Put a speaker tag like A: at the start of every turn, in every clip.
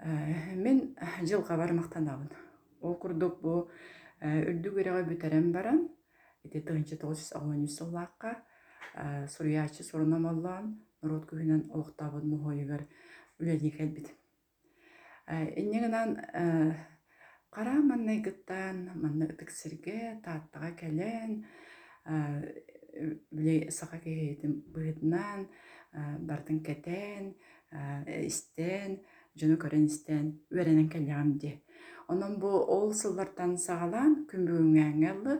A: Мен жылға бармақтанабын. Ол курдук бу үрэҕэ бүтэрэн баран, ити тыгынчы тоҕус оҕонньус сыллаакка суруяачы сурунамаллаан норот күһүнэн олохтаабыт муһуойугар үлэлии кэлбит. Иннигинан хара манна гыттан тааттаға кэлэн били саха киһиитин быһытынан бартын кэтэн истэн дьону көрөн истэн үөрэнэн кэллэҕим дии. Онон бу ол сыллартан саҕалаан күмбүҥҥээҥҥэллы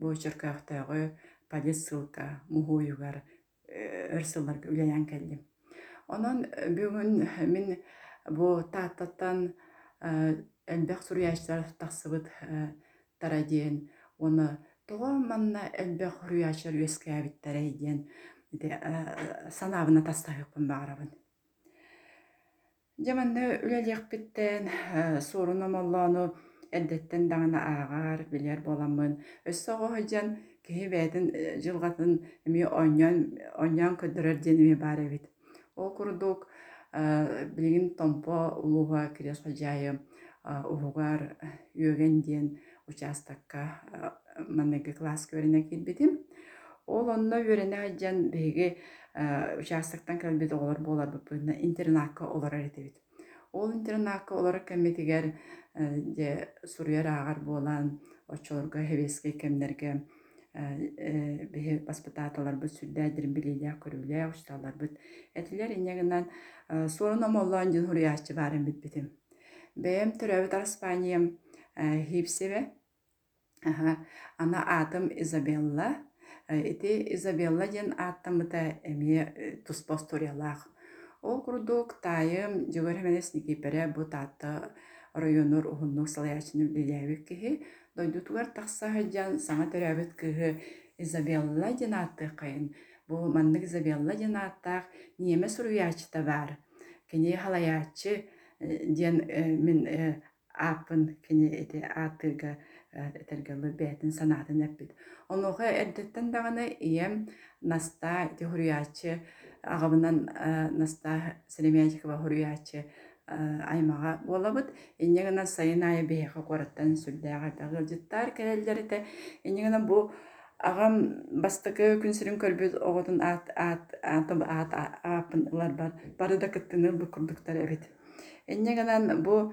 A: бу чыркаахтааҕы подесылка муһуойугар өр сылларга үлэйэн кэллим. Онон бүгүн мин бу тааттаттан элбэх суруяачтар тахсыбыт тара диэн уону тоҕо манна элбэх суруяачар үөскээбиттэрэй диэн санаабына тастаһыакпын баҕарабын. Дьаманна үлэлиэхпиттэн суорун омоллоону эрдэттэн даҕаны ааҕаар билэр буоламмын. Өссө оҕоһу киһи бээтин дьылҕатын эмиэ оонньоон көрдөрөр диэн эмиэ баар эбит. Ол курдук билигин томпо улууһа кириэс ходьаайы уһугар үөгэн диэн учаастакка манныгы класска үөрэнэ киирбитим. Ол онно үөрэнэ дьан биһиги учаастактан кэлбит оҕолор буоларбыппытына интернаакка олорор этибит. Ол интернаакка олорор кэммитигэр дьэ суруйар ааҕар буолаан оччолорго хэбиэскэй кэмнэргэ биһи воспитааталарбыт сүрдээх билиилиэх көрүүлээх учтааларбыт. Этилэр инньэгинэн суорун омоллоон дьон хуруяаччы баар эмбитбитим. Бэйэм төрөөбүт Араспаниям Хипсебе, ана аатым Изабелла. Ити Изабелла диэн ааттаммыта эмиэ туспос туриалаах. Ол курдук таайым дьөгөр хэмэнэс никиперэ бу таатта районур уһуннук салаячыны билээбит киһи дойдутугар тахсаһа дьан саҥа төрөөбүт кыыһы Изабелла диэн ааттыы кайын. Бу маннык Изабелла диэн ааттаах ниэмэ суруяачыта баар. Кини халаячы диэн мин ааппын кини ити ааттыыга этергеллы бээтин санаатын эппит. Онуха эрдэттэн даҕаны ийэм наста ити хуруяачы аҕабынан наста Селемячикова хуруяачы аймаҕа буолабыт. Иннигинэн сайын аайа биһиэхэ куораттан сүрдээҕэ бэҕылдьыттаар кэлэллэритэ. Иннигинэн бу аҕам бастакы күнсүрүн көрбүт оҕотун аат аат аат ааппын ылар бар. Бары да кыттыны бу курдуктар эбит. Иннигинэн бу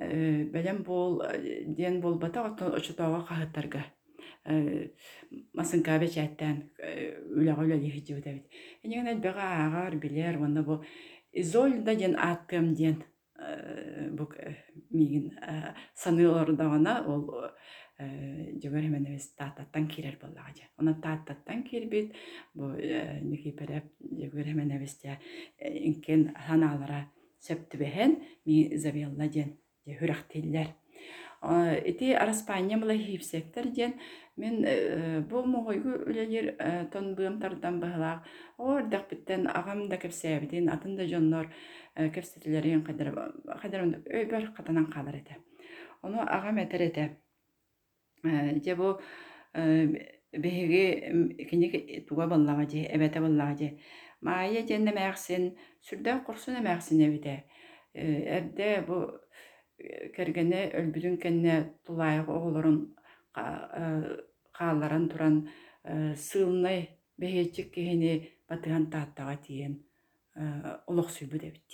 A: үөрнэн бүтерэн баран ити бэлэм буол диэн буолбата оттон очутооҕа хаһыттарга масынкаа бэчээттэн үлэҕэ үлэлиһи дьибитэбит. Иннигин элбэҕэ ааҕар билэр уонна бу Изольда диэн ааттыам диэн бу миигин саныылордаҕына ол дьөгөр хэмэнэбис тааттаттан киирэр буоллаҕа дьэ. Онон тааттаттан киирбит бу Никипорев дьөгөр хэмэнэбис дьэ инкен санаалара сөптүбэһэн ми Изабелла диэн хүрахтиллэр. Ити Араспания мыла хипсектер диэн мен бу моһойгу үлэлир тон быамтардан быһылаах ордах биттен агам да кепсээбитин атын да дьоннор кепсетилерин кайдар кайдар өйбөр катанан калар эте. Ону агам этер эте. Же бу биһиги кини туга боллаға же, эбете боллаға же. Маайа жenne мээхсин, сүрдэ курсун эмээхсин эбите. Эрде бу кэргэне өлбүтүн кэнне тулайық оҕолорун хаалларан туран сыылнай бэһиэтчик киһини батыһан тааттаҕа тиийэн олох сүйбүт эбит.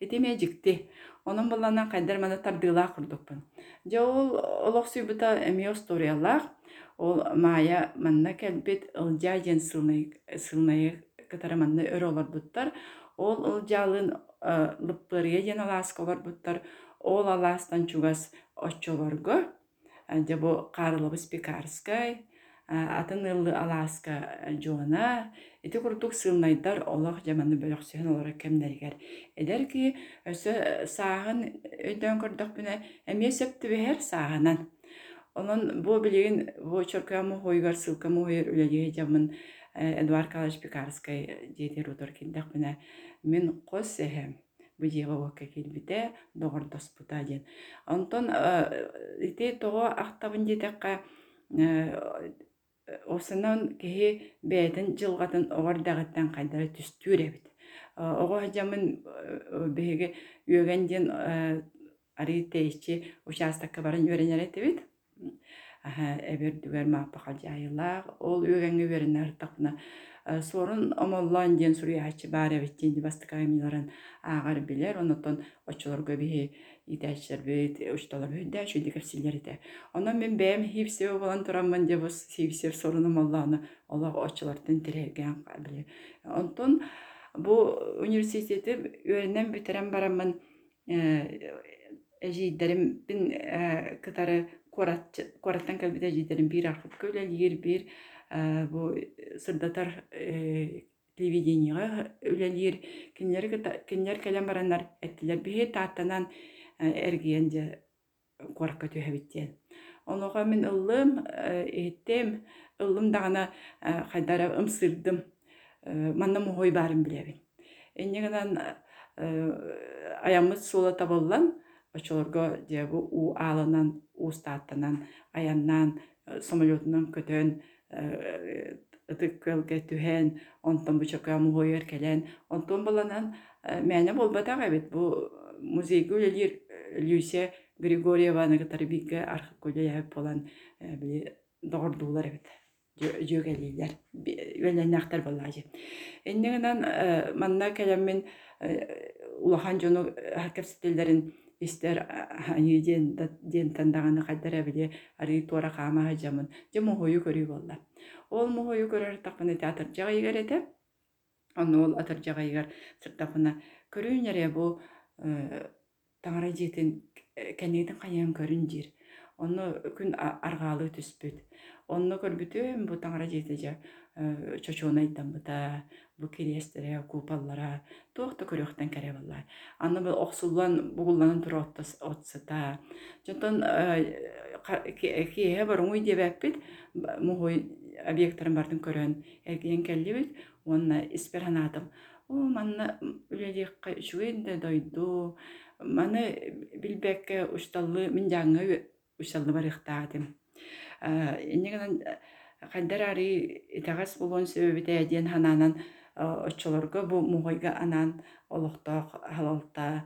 A: Ити эмиэ дьикти. Онон булланан хайдар мана тардыылаах курдукпун. Дьэ ол олох сүйбүта эмиэ осториаллаах, ол маая манна кэлбит ылдьаа диэн сыылнайы кытара манна өр олорбуттар. Ол ылдьаалын лыппырыйа диэн алааска олорбуттар. Ол алаастан чугас оччолорго, дьэ бу Карловыс Пекарскай, атын ыллы алааска жуона ити курдук сыылнайдар олох жаманы бөлөхсүһүн олора кемнергер эдер ки өсө сааһын өйдөөн көрдөхпүнэ эмиэ сөптүбэһэр сааһынан онон бу билигин бу чоркуаму хойгар сылкаму хойер үлэлиэ жамын эдуард калыч пекарскай диэтер утор киндахпүнэ мен кос эһэм бу диэҕэ уокка киирбитэ доҕордоспута диэн онтон ити тоҕо ахтабын диэтэххэ осунан киһи бээтин дьылҕатын оҕор даҕыттан хайдара түстүүр эбит оҕо жамын биһиги үөген диэн арыы тэйичи участокка баран үөрэнэр этибит. Эбир дүгэр мааппаха дьаайылаах ол үөгэҥҥи үөрэнэр тахна суорун омоллоон диэн суруяачы баар эбиттиин дибастыкаамиларан аагар билэр. Онотон очолорго биһи итэчтербит учтолор бүдэ чүдикэпсилэр ите онон мен бэм хивсео болан турамман деп бус хивсер сорунум оллааны олох очолортун тирээген биле онтон бу университети үөрэнэн битерен бараммын эжииддеримбин кытары куараттан кэлбит эжииддерим биир архып көлэлиир биир бу сырдатар телевидениеға үлэлиир кинилер кэлэн бараннар эттилэр биһи тааттанан эргиен же куаракка түһэбиттиэн. Онуға мен ыллым иһиттем ыллым даҕана хайдара ымсырдым манна мухой баарым билэбин. Иннигинан аяммыт суола табыллан очолорго диэбу уу ааланан уустааттанан аяннаан самолетунан көтөн ытыккылга түһэн онтон бу чокка мугойер келен онтон баланан мэне болбатак эбит бу музейге үлелир Люся Григорьеваны гытары бигге архып көлөйәп болан били догордуулар эбит. Жөгелилер үөлэннахтар боллаажы эннигинан манна келеммин улахан жону хакепсителлерин истер ани диэн диэн тандаганы хайдара били ари туара жамын же мохою көрүй болла. Ол мохою көрөр таппыны театр жагайгар эте. Онно ол атыр жагайгар сыртапына көрүүнере бу таңара жиэтин кэнниитин кайын көрүн жир онно күн аргаалы түспүт онно көрбүтүм бу таңара жиэти жа чочуунайдамбыта бу кириэстере купаллара туохта көрүөхтен кере баллар аны бу охсуллан бугулланын тура отсыта жонтон киэһэ баруңуй диэбэппит мухуй объекттарын бардын көрөн эргиен келлибит уонна исперханаатым о манна үлэлиэххэ үчүгүн дойду маны билбекке ушталлы мин ушталлы барыхтаатым иннигинан хайдар ари итагас болуон сөбүтэ диэн ханаанан оччолорго бу мугойга анан олохтоох халалта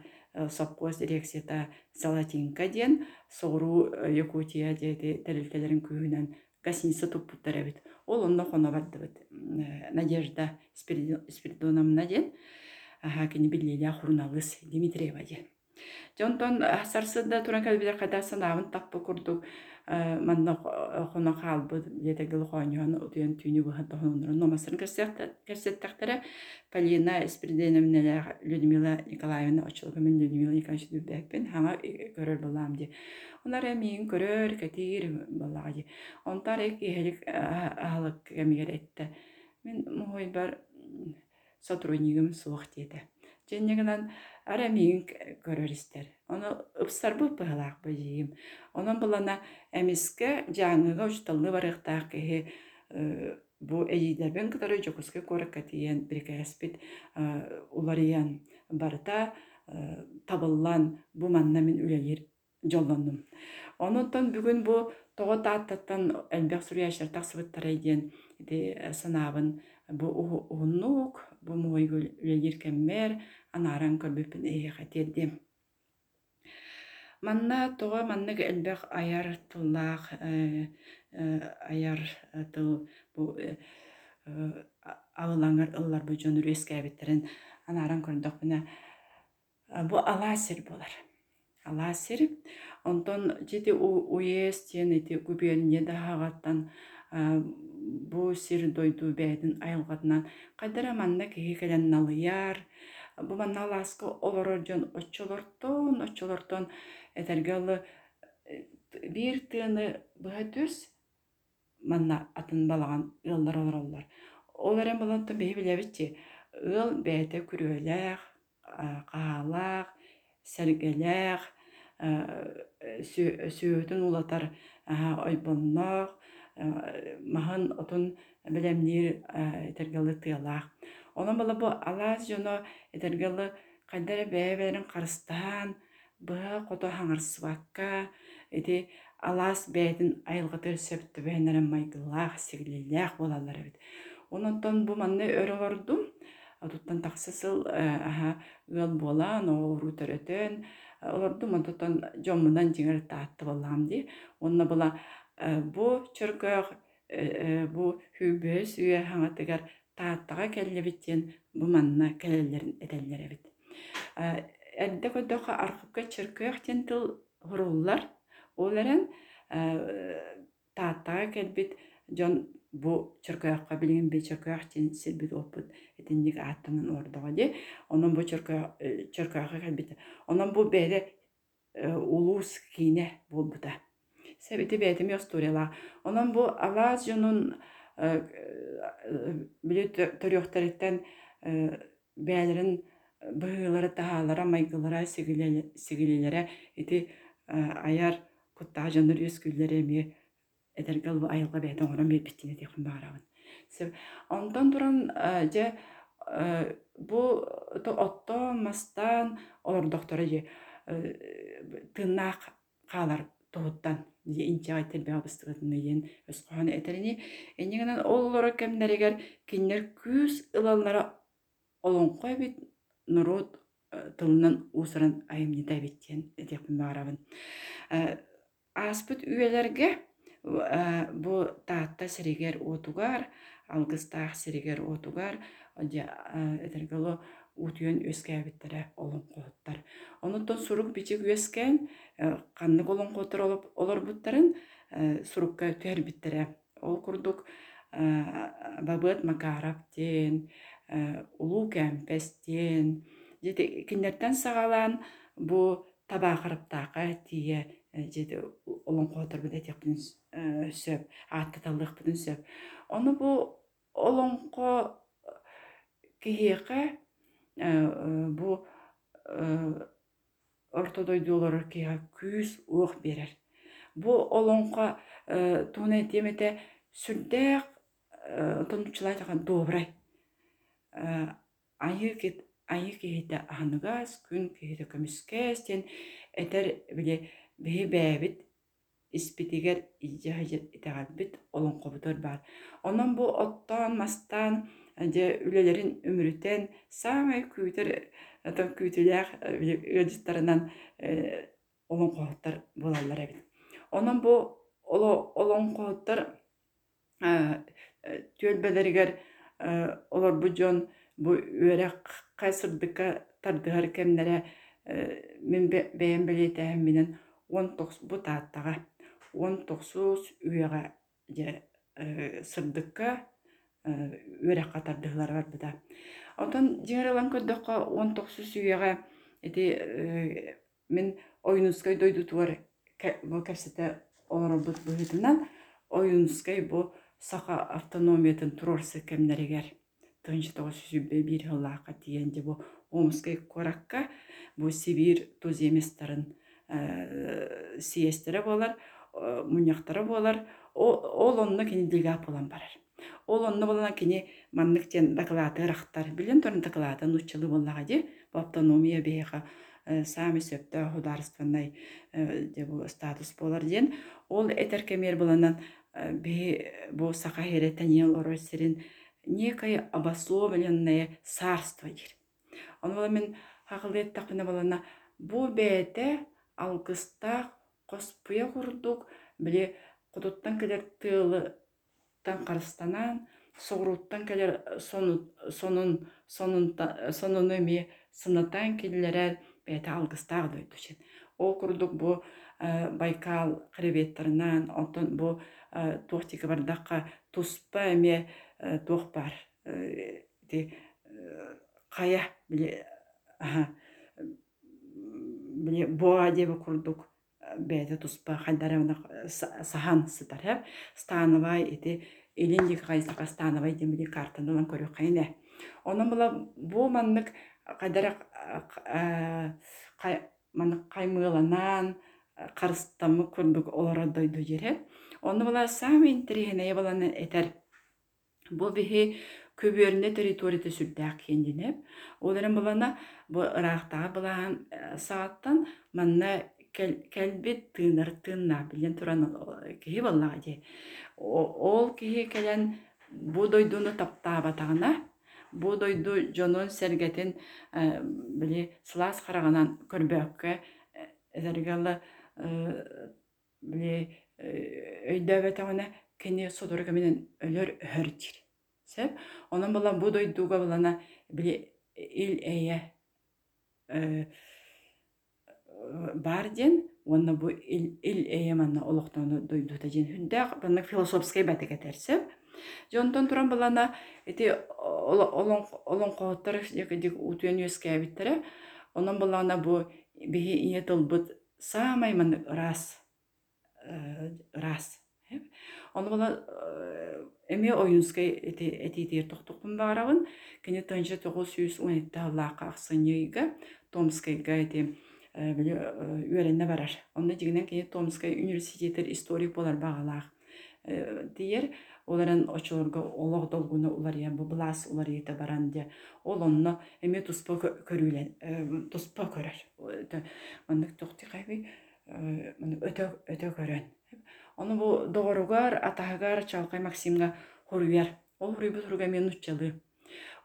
A: совхоз дирекцията салатинка диэн соору якутия диэти тэлэлтэлэрин күүнэн гостиница эбит ол онно хоно бардыбыт надежда спиридоновна диэн кини биллилиа хурналыс дмитриева диэн. Жонтон сарсыда туран кэлбилер кайда санаабын таппы курдук манна хоно хаалбы летегил хоньон утуен түйнү бу хатта хонор номасын керсеттактара Полина Спириденовна Людмила Николаевна очулга мен Людмила Николаевна дүбэкпен хама көрөр болам эмиин көрөр катир болага ди. Онтар эки хелик ахалык кемигер этте. Мен мухой бар сотруднигим суох диете. Женнегенан арамиин көрөрістер. Оны ыпсар бұл пығылақ бұжиым. Онын бұлана әміске жаңыға ұшталны барықтақ кеге бу эйидербен кытары жокуске коракка тиен брикаспит улариян барта табыллан бу манна мен үлелер жоллондум. Онуттан бүгүн бу тоҕо тааттаттан элбек суруяшар тахсыбыттара диен санаабын бу уһуннук бу муойгу үлелер кеммер анааран көрбүппүн эйэхэ тиэрдим манна тоҕо маннык элбэх аяр тыллаах аяр тыл бу абылаңар ыллар бу дьон үрүэскээбиттерин анааран көрдөхпүнэ бу алаасир болар алаасир онтон жити уес тиен ити губерния дахагаттан бу сир дойду бэйдин айылгатынан кайдара манна киһи кэлэн налыяр бу манна алааска олорор дьон оччолортон оччолортон этэргэлы биир тыаны быһа түс манна атын балаган ыллар олороллар. Ол эрен болонто беһи билебитчи. Ыл бэйэтэ күрүөлээх, каалаах, сэргэлээх, сүүтүн улатар ойбонноох, маһын отун билемниир этергалы тыалаах. Онон бала бу алаас дьоно этергалы хайдара бэйэбэрин карыстаан, быһа кото хаҥарсыбакка, ити алаас бэйэтин айылҕытыр сөптүбээнэрэн майгылаах, сиглилээх буолаллар эбит. Ононтон бу манна өрөлөрдум, туттан тахсысыл ыал буолаан, оору төрөтөн, олордум онтотон дьоммунан дьиҥэр таатты боллаам ди. Онна була бу чөргөөх бу хүүбүө сүйэ хаҥатыгар тааттаға кэллэбиттиэн бу манна кэлэллэрин этэллэр эбит. Эрдэ көддөөхө архыкка чөргөөх тиэн тыл хуруллар, ол эрен тааттаға кэлбит дьон бу чөргөөххө билигин би чөргөөх тиэн сирбит уоппут этинник ааттанан ордоҕо ди. Онон бу чөргөөххө кэлбит. Онон бу бэйэ улуус киине буолбута. Сэбити бэйэтими осториялаа. Онон бу алаас дьонун били төрүөхтәриттэн бээлэрин быһыылары таһаалара майгылара сигилилэре ити аяр куттаа дьоннор үөскүүллэр эми эдергэл айылга бээтэн оҥорон биэрбиттине диэхин баарабын. Онтон туран дьэ бу оттоон мастаан олордохторо дьэ тыыннаах хаалар туһуттан инчаҕа итербэҕэ быстыгытын ыйын өскөһөн этерини эниҥинэн ол олоро кэмнэригэр киннэр күүс ылаллара олоҥхой бит нуруут тылынан уусаран айымнитайбиттиэн диэхпин баарабын. Ааспыт үөлэргэ бу таатта сиригэр уутугар, алгыстаах сиригэр уутугар этергело уутуйан үөскээбиттерэ олоҥхоһуттар. Онуттан сурук бичиг үөскээн ханнык олоҥхоотор олорбуттарын сурукка түһэрбиттерэ. Ол курдук Бабыт Макаров диэн, Улуу Кэмпэс диэн, дьити киннэртэн саҕалаан бу табаахарыптаахха тиийэ дьити олоҥхооторбут этиэхпитин сөп, ааттаталлыахпытын сөп. Ону бу олоҥхо киһиэхэ бу ортодойдуулары киһа күүс уох берер. Бу олоңқа туна темете сүрдээх тонучулай тахан добрай. Айы кит айы киһите аһаныгас күн киһите көмүскэс тен этер биле биһи бэбит испитигер ижаһыжы итәгәбит олоңқобутор бар. Онон бу оттан мастан де үлелерин өмүрүтен самай күйтер атын күйтүлээх ыжыттарынан олоңқооттар болаллар эбит. Онон бу олоңқооттар түөлбелеригер олор бу дьон бу үөрэх кайсырдыкка тардыгар кемнере мен бэйэн билиэтэһэн минен уон бу тааттаға уон тохсуус үөҕэ дьэ сырдыкка үөрэхха тардыгылар барбыта. Отон дьиҥэрылан көрдөххө уон тохсуус үөҕэ ити мен ойнускай дойдутуар бу кэпсэтэ олоробут быһытынан ойнускай бу саха автономиятын турорсы кемнеригер тыынчы тоҕус сүббэ биир хыллаакка тиийэн бу омскай коракка бу сибир туз эместарын сиэстере болар муньяхтара болар. Ол онно кини дилгаап болан барар. Ол онно болана кини маннык тен доклады рахтар билен торун доклады нуччылы боллага ди бу автономия беха сами сөптө хударственный бу статус болар диен ол этеркемер боланан бе бу сака херетен ел оросерин некое обособленное царство бола мен хакылдет такына болана бу бээте алгыста коспуя курдук биле кудуттан келер тыылыттан карыстанан соғруттан келер сонун сонун эми сынытан келлерер бээте алгыстаах дойдучен ол курдук бу байкал хребеттеринан онтон бу туохтика бардакка туспа эме туох бар биле биле боа деби курдук бэйэ туспа хайдарана сахан сытар хэп становай ити илин дик хайсака становай демили картандан көрү кайне онун була бу маннык кайдара маннык каймыыланан карыстамы көрбүк олора дойду жере оны була самый интересный баланы этер бу биһи көбүөрүнэ территорияда сүрдээх киэндинэп оларан балана бу ыраахтаға балаан сааттан манна кэлбит тыынар тыыннаа билен туран киһи баллаға дии ол киһи кэлэн бу дойдуну таптаабатаҕына бу дойду дьонун сэргэтин били сылаас хараҕанан көрбөөккэ эдэргэлэ били өйдөбөтөҕүнэ кини содурга менен өлөр сеп онон балан бу балана били ил эйэ бар диэн уонна бу ил эйэ манна олохтоону дойдуута диэн хүндээх баннык философскай бэтикэтерсеп дьонтон туран балана ити олоңкооттор дик утуен үөскээбиттере онон балана бу ийэ тылбыт самай ырас ырас Оны эме ойынскай этитер тохтуктун баарабын кене тынчы тогуз жүз он барар университеттер историк болар багалаах диер оларын очолорго олог долгуна улар ян бу ол онно эме туспа көрүлен туспа көрөр Оны бу доғоругар, атаһыгар Чалкай Максимга хуруяр. Ол хуруйбут хуруга мен уччалы.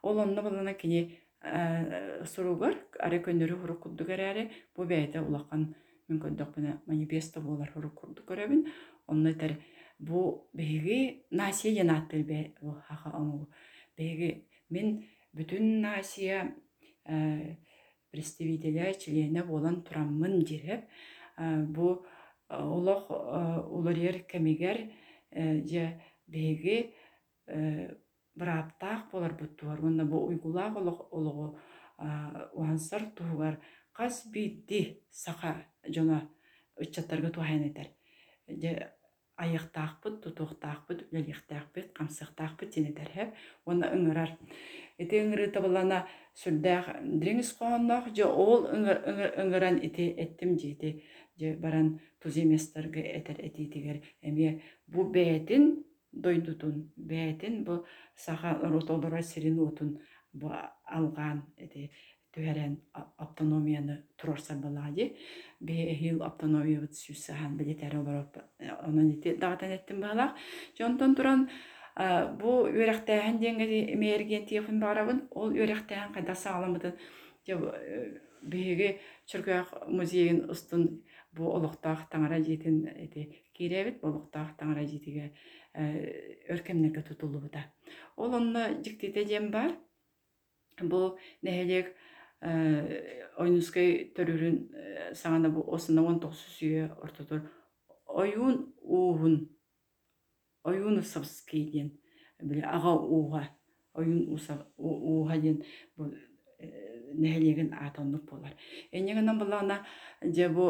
A: Ол онны балана кини суругар, аре көннөрү хурук куддугар аре, бу бәйте улакан мен көндөк бина манифесто болар хурук куддугар абин. Онны тер бу беги насия янаттыр бе хаха ону. Беги мен бүтүн насия представителя члене болан тураммын диреп бу олох уларьер кемигер же беги быраптаах болар буттугар уонна бу уйгулаах олого уансар тугар кас бидди саха жона ыччаттарга туахайн этер же айыктаахпыт тутуктаахпыт үлэлиэхтаахпыт камсыктаахпыт тинетер хеп уонна ыҥырар. Ити ыҥырыы табылана сүрдээх дириҥис же ол ити эттим же баран туземестарга этер этитигер эме бу бээтин дойдутун бээтин бу саха ротолора сирин утун бу алган эти түһәрен автономияны турарсар балади бе хил автономия бит сүсәһән билетер олар онан ити дагатан эттим балак жонтон туран бу үрәхтәһән деңге мерген телефон барабын ол үрәхтәһән кайда сагаламыды беге чөргәк музейин устун бу олохтаах таңара жиитин эти кииребит бу олохтаах таңара жиитиге өркемнеге тутулубута ол онно жиктите жем бар бу нехелек ойнускай төрүрүн саңана бу осуна он тогуз сүйө ортотор. Оюун уухун оюнусовский диен биле ага ууга оюн ууга диен бу нехелеген атоннук болар энегенен булана же бу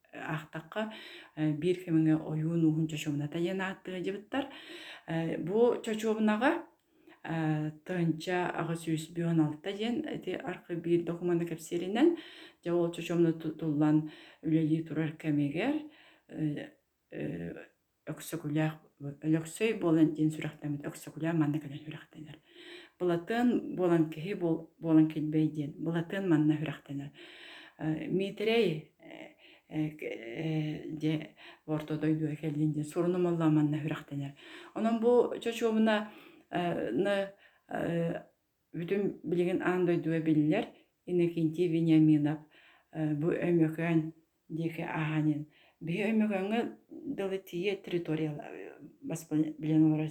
A: ахтакка бир хемеңе оюун уһун чочуумна таянааттыгы дибыттар бу чочуумнага тынча ага сүүс бион алта диэн эти аркы бир документ кепсеринен же ол чочуумна туллан үлели турар кемегер өксөкүлях өлөксөй болан ден сүрәхтәмит өксөкүлях манна кэлен сүрәхтәнер булатын болан кеһи болан келбей диэн булатын манна сүрәхтәнер митерей де ортодой дуэ келдинде сурунумалла манна хүрахтенер онон бу чочуумуна ны бүтүн билигин андой дуэ биллер инекинти вениаминов бу өмөкөн дике аганин. Бие өймөгөңө дылы тие территория бас билен олар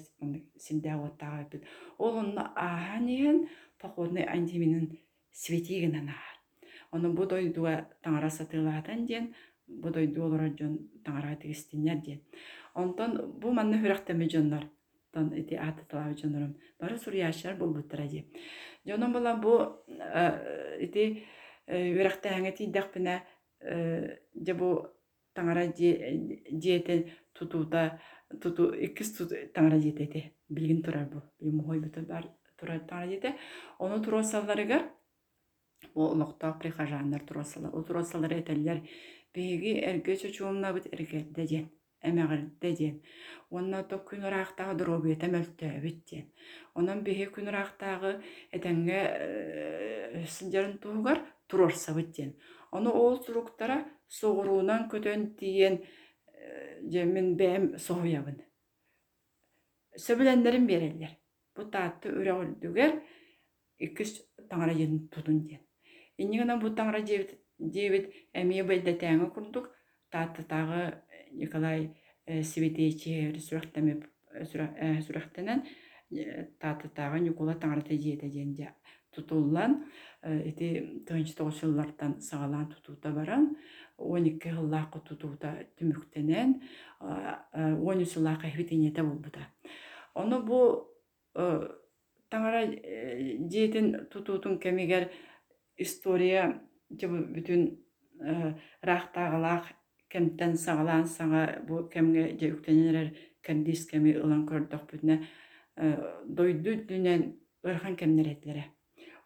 A: синде оттага бит ол онна аханиен походный антиминин светигин анаа оны бу дойдуга таңара диен бу дойду олора жон таңара тигистинер диен онтон бу манна хүрахтеме жоннор тон ити атытылабы жонорум бары суряшар болбуттара ди жонон бола бу ити үрахтааңа тииддахпина же бу таңара диетен тутуута туту иккис таңара диетети билгин турар бу мухойбута бар турар таңара диете ону туросалларыгар бу прихожаннар ол биги эрге чучуумнабыт эргерде диен эмэгерде диен онна то күн ыраактагы дробуета мөлтөөбүт диен онон биһи күн ыраактагы этеңге сылдьарын туугар турорсабыт диен ону ол туруктара соҕуруунан көтөн тиен жемин бэм соһуябын сөбүлэннерин береллер бу таатты үрөҕүлдүгер иккис таңара диэн тутун диен иннигана бу таңара диэбит эмиэ бэлдэтэҥэ курдук тааттатаагы николай сибитейчи сүрэхтэнэн тааттатаагы никола таңарата диэtä диэн тутуллан. Ити тыгынчы тоҕус сыллартан саҕалаан тутуута баран. Уон икки хыллаакка тутуута түмүктенен уон усулаакка эбитиñете болбута. Ону бу таңара диэтин тутуутун кемигер история жабы бүтүн раахтаагалаах кемтен саҕалаан саҥа бу кемге же үктенелер кемдис кеми ылан көрдөхпүтүнэ дойду дүнен ырхан кемнеретлере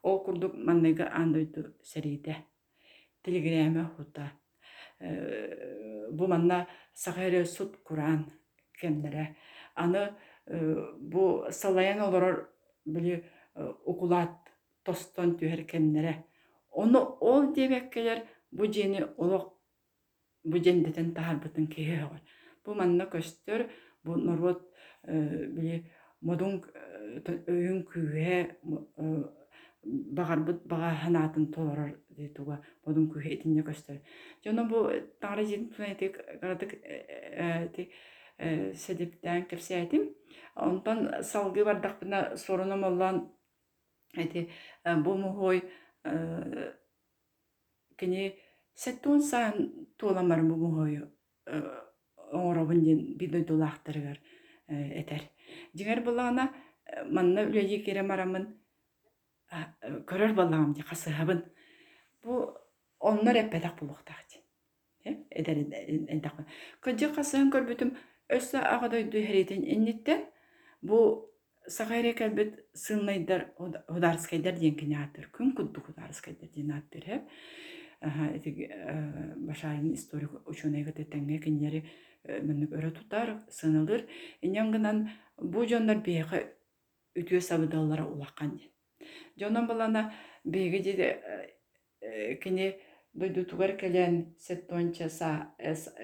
A: ол курдук манныга андойду сериите телеграме хута. Бу манна сахаре суд куран кемнере. Аны бу салаян олорор били укулат тостон түһэр кемнере. Ону ол дебеккелер бу жени олох бу жендетен таарбытын киһи бу манна көстөр бу норвот били модун өйүн күүе багарбыт бага ханаатын толорор туга модун күүе итинне көстөр жоно бу таңара жин тунайтик гарадык ти седиптен кепсиятим онтон салгы бардакпына сороном оллан эти бу мухой кини сеттуун саан туоламар бу мухой оңоробун дин бидой дулаахтарыгар этер дигер булаана манна үлэйи кире марамын көрөр баллагам ди касыһабын бу оннор эппетак булуктаах ди эдер кыджы касыһын көрбүтүм өссө агадойду херитин инниттен бу саҕайра кэлбит сылнайдар хударскайдар диэн кинаатыр күн кудду хударскайдар диэн ааттыр хэп эти башайын историк ученыйга тетеңге киньери мыннык өрө тутар сынылыр. Инен гынан бу дьоннор биэхэ үтүө сабыдаллара улаккан диэн. Дьонон балана биэги диде кини дойдутугар келен сеттонча са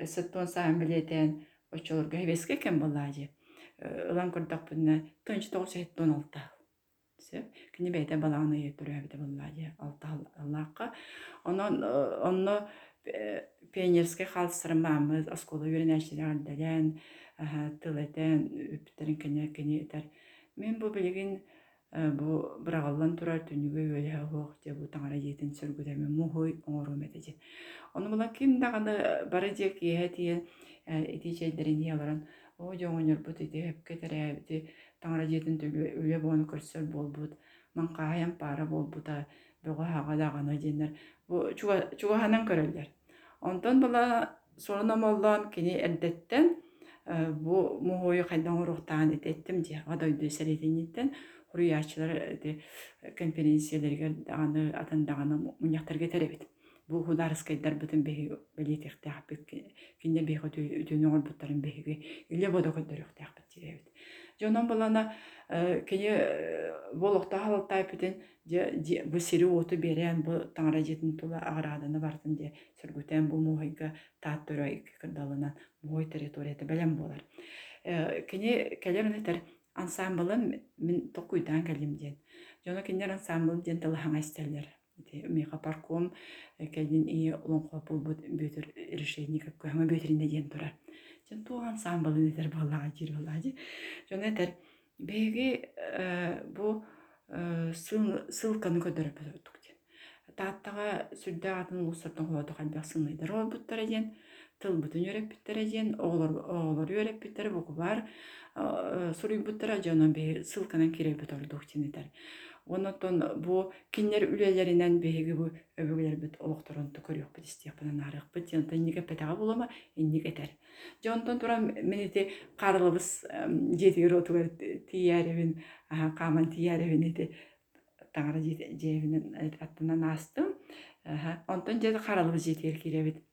A: сеттон саан билетен очолорга хебеске кем балаа дии ылан көрдөхпүнне тынч тоҕус эттон алта иетүрүөбүтэ буллаа дии алта аллаакка онон онно пионерский халсырмаамыз оскола үйренэчилэрдэлэн тылэтэн үптерин кини кини мен бу билигин бу бырагаллан турар түнүгө үөлэһэ хуох же бу таңара даганы бары ити чэйдерин яларан о жоңоньорбут ити хепкетерээбити таңара диэтин түгү үле боonu көрсөр болбут манкаайан пара болбута даганы диэннер бу чугаһанан көрөллер онтон була сурономоллон кини эрдеттен бу мухуйу хайдан урухтаан итеттим дии одойду серетиниттен хуруяачылар конференциялерге даганы атын даганы муньяктарга теребит бу хударскайдар бытын беги белитехтяхпит кинне беги үтүнөңөр буттарын беги иле бодо көдөрөктяхпит диребит жонон балана кини болохта халыктайпытын бу сири берен бу таңара жетін тула агыраадыны бартын де сөргүтен бу муйга тааттөрө кырдалынан муй территорията белем болар кини келернетер ансамблын мен токуйдан ансамблын миха парком кэлбин и улонхо булбут бүтүр решение как көңө бүтүринде диен турар жон туган самбылын этер баллага жир баллади жон этер беги бу ссылканы көдөрөп өттүк тааттага сүрдэ атын холодо калбак сыңнайдар олбуттар диен тылбытын үйрөппиттер диен оголор үйрөппиттер букубар суруйбуттара жонон бе ссылканан киребит ордук тинитер Онотон бу киннер үлелеринен беги бу өбүгүлербит олокторонту көрүөхпүт истиякпынан арыахпыт жонтон инниге петага булама инник этер жонтон туран менити карылыбыз жетигер отугар тияребин каман тияребин ити таңара жебинен аттынан астым. Онтон же карылыбыз жетигер киребит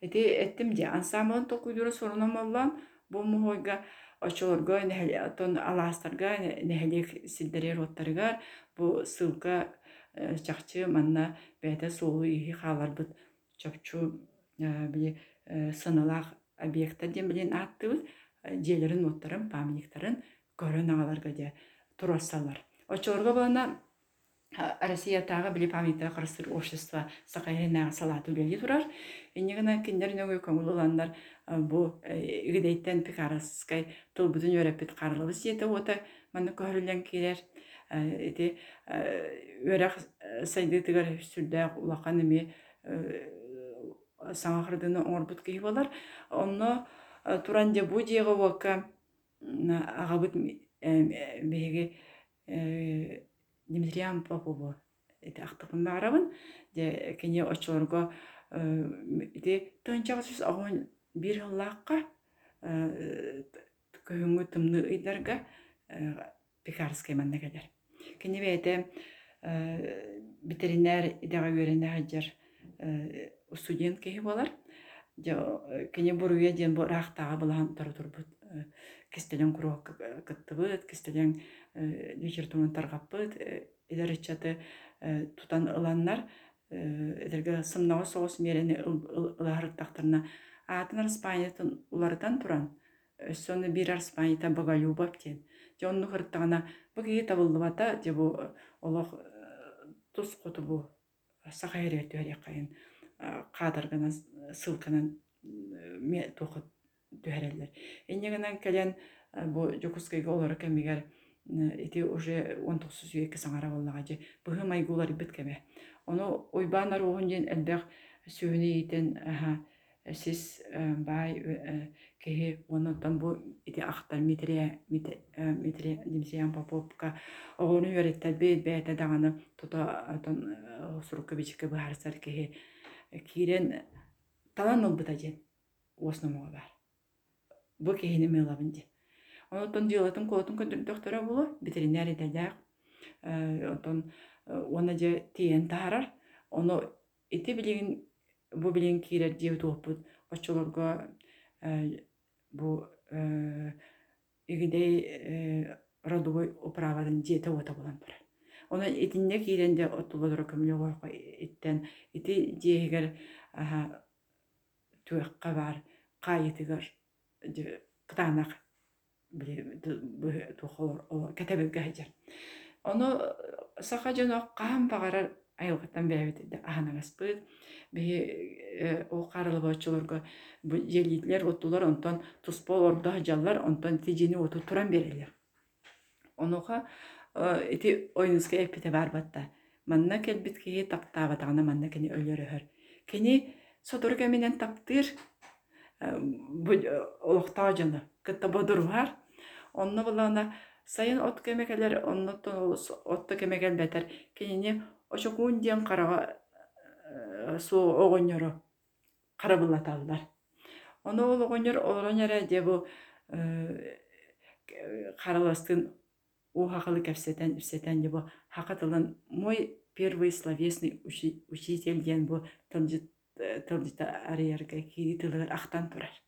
A: эти эттим же ансамблын токуйдура соруномоллан бу мухойга очолорго тон алаастарга нехелек силдерер оттарыгар бу ссылка э, чахчы манна бэте суолу ихи хааларбыт чопчу э, били э, сыналаах объекта ден билен ааттыбыт желерин оттарын памятниктарын көрөн агаларга де турассалар очолорго бана Россия тағы били памятта кырыстыр общество сакайрена салаты үлели турар. Энегена киндер нөгө көңүл уландар бу игидейттен пикараскай тыл бүтүн өрөппит карылыбыз жете ота маны көрүлен кирер. Эти өрөк сайды тигер сүрдө улакан эми саңахырдыны оңорбут кей болар. Онно туран де бу жего вока агабыт беги Дмитриан Попову эти ахтыпын барабын де кене очорго эти тынчага сүз агын бир лакка көңү тымны ыйдарга пекарский манна келер кене бете ветеринар идага верене хаджар студент кеһи болар кене буруя ден бу рахтага булан туру турбут кистелен курок кыттыбыт кистелен литератураны таргаппыт идеречаты тутан ыланнар эдерге сымнага соғыс мерени ылаарыттактарына атын распаниятын улардан туран өссөны бир арспанита боголюбов тен же онну хырттагана буги табылдыбата же бу олох тус куту бу сахайрер түһәрекайын кадыргана ссылканан тухут түһәрелер эннегенен келен бу жокускайга олар кемигер ити уже он тохсус үйекке саңара боллага же быһы майгулар биткеме ону ойбаанар уһун ден элбэх сүүнү итен сис бай кеһи онотон бу ити ахтар митрия митрия димсиян поповка оҕону үөреттер бэйт бэйэтэ даҕаны тута отон сурукка бичикке быһарсар кеһи киирен талан ден уосномоҕо бар бу кеһини мыылабын ден Онтон дилатын колотун көндүрдөхтөрө болу ветеринар этелер. Онтон оны же тиен тарар. Оны ити билигин бу билигин кирер дев туоппут. Очолорго бу игидей родовой управадан жете ота болан турар. Оны итинне киренде оттулодор көмүлө койко иттен ити жегер туякка бар кайытыгар кытанак кәтәбеге хаҗар. Оны саха жана кам багарар айылгаттан. Бе о карылы бачыларга бу желитлер оттулар онтон туспол орда жаллар онтон тижини оту туран берелер. Онуха эти ойнуска эпите бар батта. Манна келбит ки таптаба тагына манна кени өлөрөр. Кени содорга менен таптыр бу олохта жана кытта бодур бар. Онно булана сайын от кемекелер оннотон отто кемекел бетер. Кенини ошокун диен карага э, су огоньоро карабылаталдар. Оны ол огоньор олоняра де бу э, караластын ухахалы кепсетен де бу хакатылын мой первый словесный учитель ден бу тылжыта ариярга кири тылыр ахтан турар.